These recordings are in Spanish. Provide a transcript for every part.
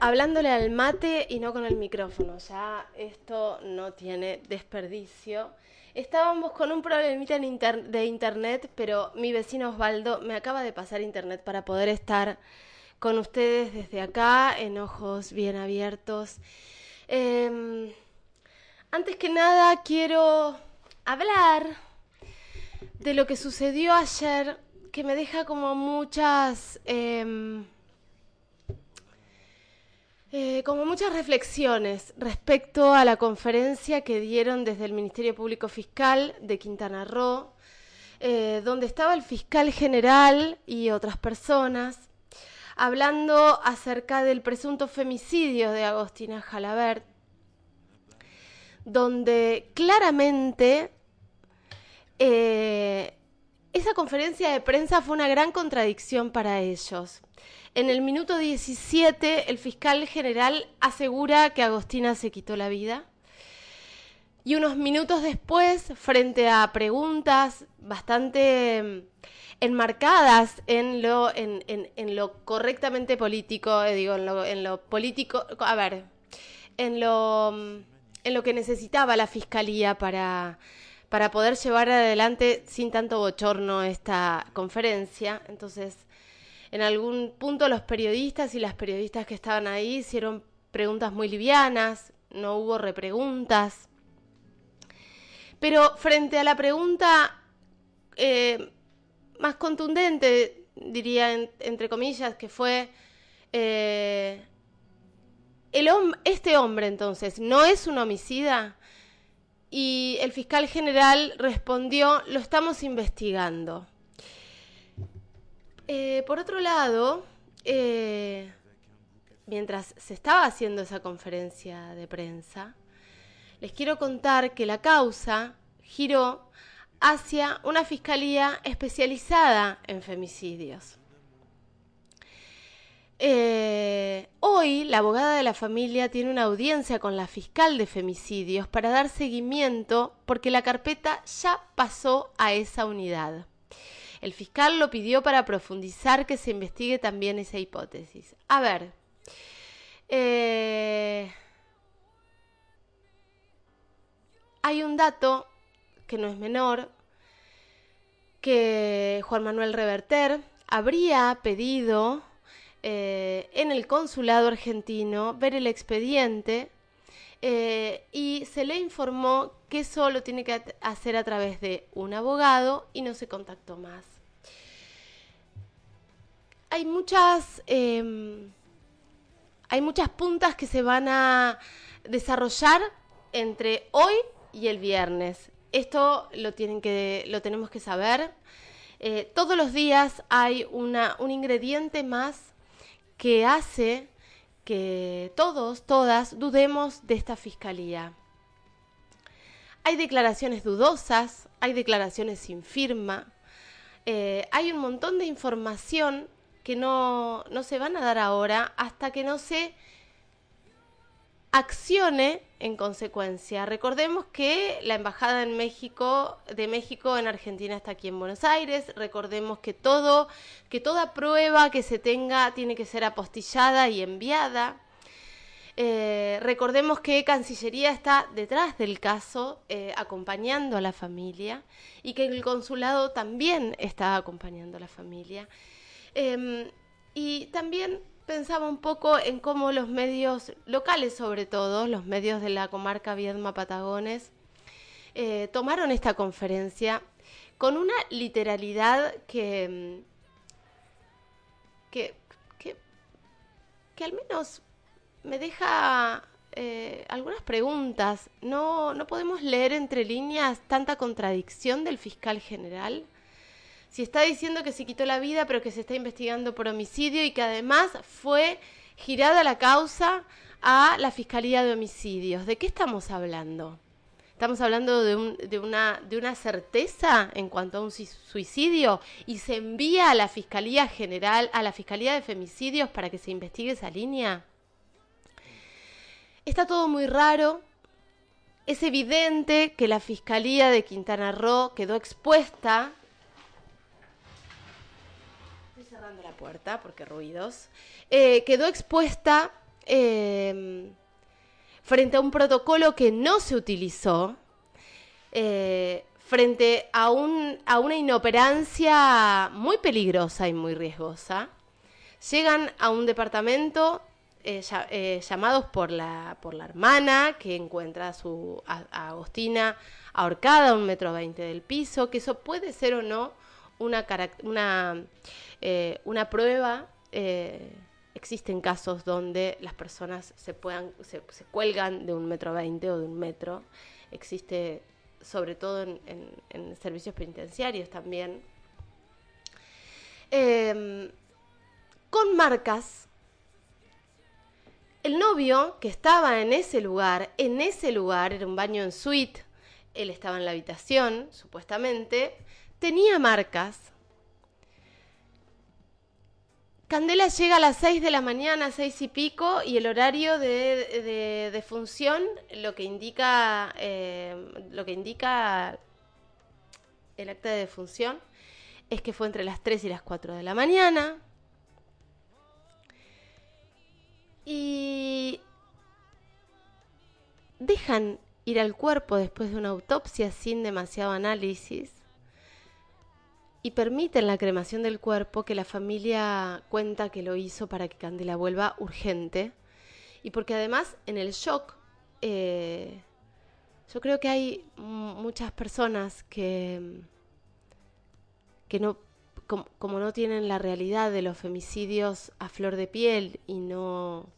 hablándole al mate y no con el micrófono. Ya esto no tiene desperdicio. Estábamos con un problemita de internet, pero mi vecino Osvaldo me acaba de pasar internet para poder estar con ustedes desde acá, en ojos bien abiertos. Em, antes que nada, quiero hablar de lo que sucedió ayer, que me deja como muchas... Em, eh, como muchas reflexiones respecto a la conferencia que dieron desde el Ministerio Público Fiscal de Quintana Roo, eh, donde estaba el fiscal general y otras personas, hablando acerca del presunto femicidio de Agostina Jalabert, donde claramente eh, esa conferencia de prensa fue una gran contradicción para ellos. En el minuto 17, el fiscal general asegura que Agostina se quitó la vida. Y unos minutos después, frente a preguntas bastante mm, enmarcadas en lo, en, lo correctamente político, eh, digo, en lo, en lo político, a ver, en lo, mm, en lo que necesitaba la fiscalía para, para poder llevar adelante sin tanto bochorno esta conferencia. Entonces, en algún punto los periodistas y las periodistas que estaban ahí hicieron preguntas muy livianas, no hubo repreguntas. Pero frente a la pregunta eh, más contundente, diría entre comillas, que fue eh, el este hombre entonces no es un homicida y el fiscal general respondió lo estamos investigando. Eh, por otro lado, eh, mientras se estaba haciendo esa conferencia de prensa, les quiero contar que la causa giró hacia una fiscalía especializada en femicidios. Eh, hoy la abogada de la familia tiene una audiencia con la fiscal de femicidios para dar seguimiento porque la carpeta ya pasó a esa unidad. El fiscal lo pidió para profundizar que se investigue también esa hipótesis. A ver. Eh, hay un dato que no es menor, que Juan Manuel Reverter habría pedido eh, en el consulado argentino ver el expediente eh, y se le informó que eso lo tiene que hacer a través de un abogado y no se contactó más. Hay muchas, em, hay muchas puntas que se van a desarrollar entre hoy y el viernes. Esto lo, tienen que, lo tenemos que saber. Eh, todos los días hay una, un ingrediente más que hace que todos, todas, dudemos de esta fiscalía. Hay declaraciones dudosas, hay declaraciones sin firma, eh, hay un montón de información que no, no se van a dar ahora hasta que no se accione en consecuencia. Recordemos que la embajada en México de México en Argentina está aquí en Buenos Aires. Recordemos que todo que toda prueba que se tenga tiene que ser apostillada y enviada. Eh, recordemos que Cancillería está detrás del caso, eh, acompañando a la familia, y que el consulado también está acompañando a la familia. Em, y también pensaba un poco en cómo los medios locales, sobre todo, los medios de la comarca Viedma Patagones, eh, tomaron esta conferencia con una literalidad que, que, que, que al menos me deja eh, algunas preguntas. ¿No, ¿No podemos leer entre líneas tanta contradicción del fiscal general? Si está diciendo que se quitó la vida, pero que se está investigando por homicidio y que además fue girada la causa a la Fiscalía de Homicidios. ¿De qué estamos hablando? Estamos hablando de, una, de una certeza en cuanto a un suicidio y se envía a la Fiscalía General, a la Fiscalía de Femicidios para que se investigue esa línea. Está todo muy raro. Es evidente que la Fiscalía de Quintana Roo quedó expuesta. Estoy cerrando la puerta porque ruidos. Eh, quedó expuesta em, frente a un protocolo que no se utilizó, eh, frente a, un, a una inoperancia muy peligrosa y muy riesgosa, llegan a un departamento eh, llamados por la, por la hermana que encuentra a, su, a, Agostina ahorcada a un metro veinte del piso, que eso puede ser o no una, una, eh, una prueba. existen casos donde las personas se, puedan, se, cuelgan de un metro veinte o de un metro. Existe sobre todo en, en servicios penitenciarios también. Em, con marcas el novio que estaba en ese lugar, en ese lugar, era un baño en suite, él estaba en la habitación, supuestamente, tenía marcas. Candela llega a las 6 de la mañana, seis y pico, y el horario de, función, lo que indica, eh, lo que indica el acta de defunción, es que fue entre las 3 y las 4 de la mañana. Y dejan ir al cuerpo después de una autopsia sin demasiado análisis y permiten la cremación del cuerpo que la familia cuenta que lo hizo para que Candela vuelva urgente. Y porque además en el shock eh, yo creo que hay muchas personas que, que no como, no tienen la realidad de los femicidios a flor de piel y no,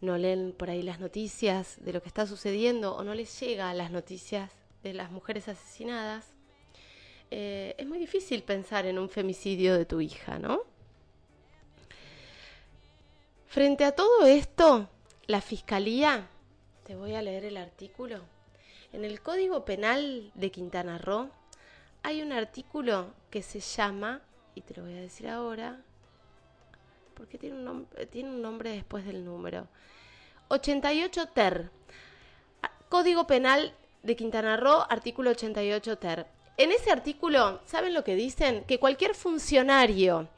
no leen por ahí las noticias de lo que está sucediendo o no les llega las noticias de las mujeres asesinadas, eh, es muy difícil pensar en un femicidio de tu hija, ¿no? Frente a todo esto, la Fiscalía, te voy a leer el artículo, en el Código Penal de Quintana Roo hay un artículo que se llama, y te lo voy a decir ahora, porque tiene un, tiene un nombre después del número, 88 TER, Código Penal de Quintana Roo, artículo 88 TER. En ese artículo, ¿saben lo que dicen? Que cualquier funcionario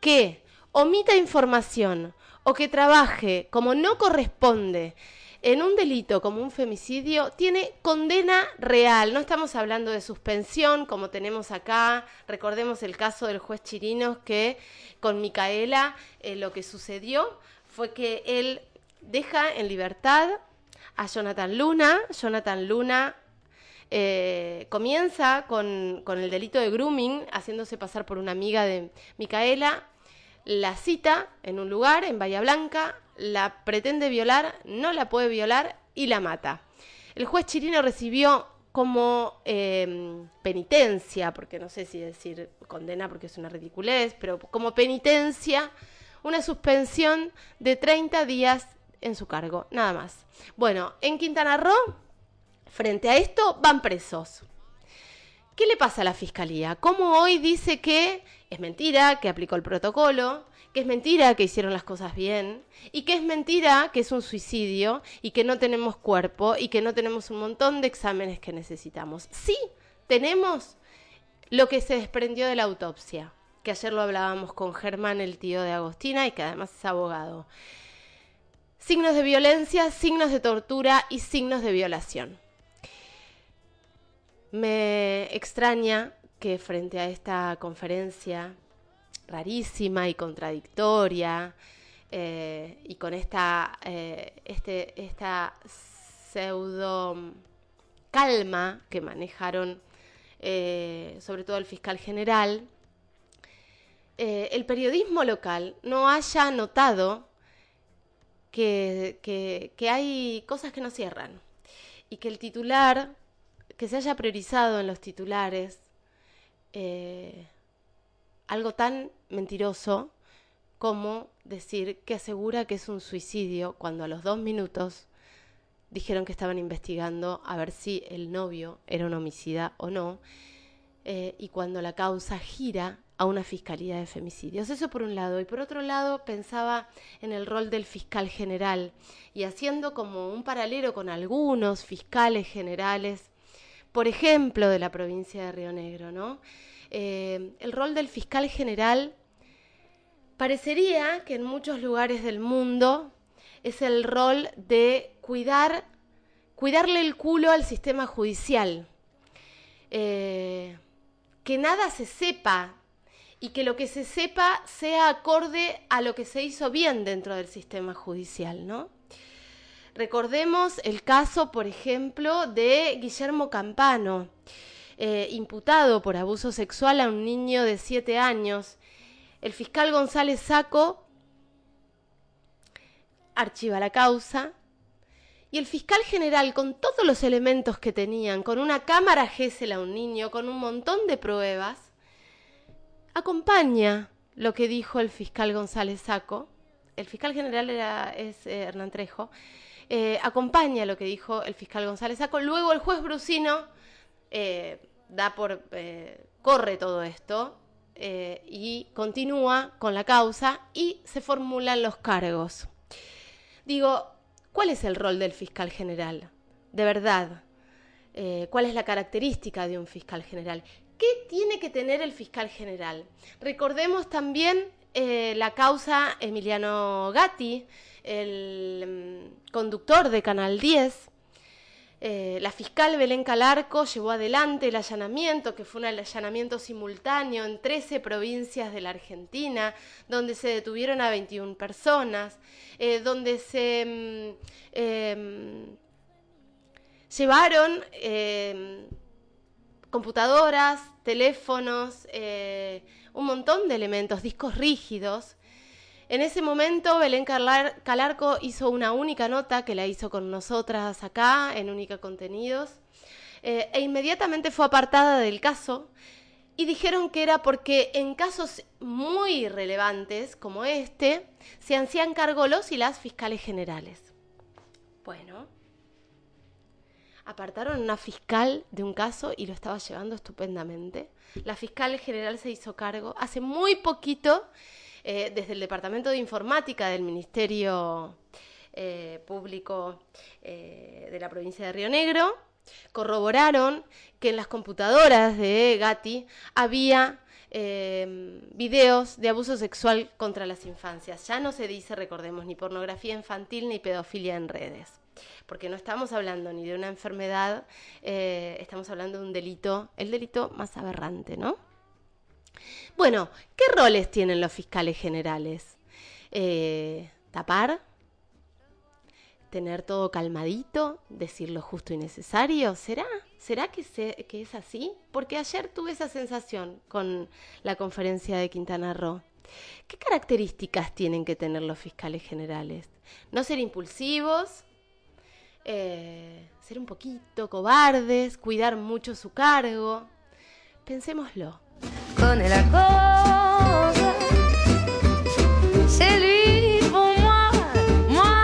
que omita información o que trabaje como no corresponde en un delito como un femicidio tiene condena real. No estamos hablando de suspensión como tenemos acá. Recordemos el caso del juez Chirinos que con Micaela eh, lo que sucedió fue que él deja en libertad a Jonathan Luna. Jonathan Luna eh, comienza con, con el delito de grooming, haciéndose pasar por una amiga de Micaela. La cita en un lugar, en Bahía Blanca, la pretende violar, no la puede violar y la mata. El juez Chirino recibió como em, penitencia, porque no sé si decir condena porque es una ridiculez, pero como penitencia, una suspensión de 30 días en su cargo, nada más. Bueno, en Quintana Roo, frente a esto, van presos. ¿Qué le pasa a la fiscalía? ¿Cómo hoy dice que es mentira, que aplicó el protocolo, que es mentira que hicieron las cosas bien y que es mentira que es un suicidio y que no tenemos cuerpo y que no tenemos un montón de exámenes que necesitamos. Sí, tenemos lo que se desprendió de la autopsia, que ayer lo hablábamos con Germán, el tío de Agostina, y que además es abogado. Signos de violencia, signos de tortura y signos de violación. Me extraña que frente a esta conferencia rarísima y contradictoria, eh, y con esta, eh, este, esta pseudo calma que manejaron eh, sobre todo el fiscal general, el periodismo local no haya notado que, que, hay cosas que no cierran y que el titular, que se haya priorizado en los titulares, algo tan mentiroso como decir que asegura que es un suicidio cuando a los dos minutos dijeron que estaban investigando a ver si el novio era un homicida o no, eh, y cuando la causa gira a una fiscalía de femicidios. Eso por un lado. Y por otro lado pensaba en el rol del fiscal general y haciendo como un paralelo con algunos fiscales generales, por ejemplo, de la provincia de Río Negro, ¿no? Eh, el rol del fiscal general Parecería que en muchos lugares del mundo es el rol de cuidar, cuidarle el culo al sistema judicial. Eh, que nada se sepa y que lo que se sepa sea acorde a lo que se hizo bien dentro del sistema judicial, ¿no? Recordemos el caso, por ejemplo, de Guillermo Campano, eh, imputado por abuso sexual a un niño de siete años. El fiscal González Saco archiva la causa y el fiscal general, con todos los elementos que tenían, con una cámara Gesell a un niño, con un montón de pruebas, acompaña lo que dijo el fiscal González Saco. El fiscal general era, es eh, Hernán Trejo. Eh, acompaña lo que dijo el fiscal González Saco. Luego el juez Brusino eh, da por. corre todo esto y continúa con la causa y se formulan los cargos. Digo, ¿cuál es el rol del fiscal general? De verdad, eh, ¿cuál es la característica de un fiscal general? ¿Qué tiene que tener el fiscal general? Recordemos también eh, la causa Emiliano Gatti, el mm, conductor de Canal 10, eh, la fiscal Belén Calarco llevó adelante el allanamiento, que fue un allanamiento simultáneo en 13 provincias de la Argentina, donde se detuvieron a 21 personas, eh, donde se mm, em, llevaron em, computadoras, teléfonos, eh, un montón de elementos, discos rígidos, en ese momento Belén Calarco hizo una única nota que la hizo con nosotras acá en Única Contenidos eh, e inmediatamente fue apartada del caso y dijeron que era porque en casos muy relevantes como este se hacían cargo los y las fiscales generales. Bueno, apartaron a una fiscal de un caso y lo estaba llevando estupendamente. La fiscal general se hizo cargo hace muy poquito eh, desde el Departamento de Informática del Ministerio eh, Público eh, de la provincia de Río Negro, corroboraron que en las computadoras de Gatti había videos de abuso sexual contra las infancias. Ya no se dice, recordemos, ni pornografía infantil ni pedofilia en redes, porque no estamos hablando ni de una enfermedad, estamos hablando de un delito, el delito más aberrante, ¿no? Bueno, ¿qué roles tienen los fiscales generales? Eh, ¿Tapar? ¿Tener todo calmadito? ¿Decir lo justo y necesario? ¿Será? ¿Será que, que es así? Porque ayer tuve esa sensación con la conferencia de Quintana Roo. ¿Qué características tienen que tener los fiscales generales? No ser impulsivos, eh, ser un poquito cobardes, cuidar mucho su cargo. Pensémoslo con el acorde.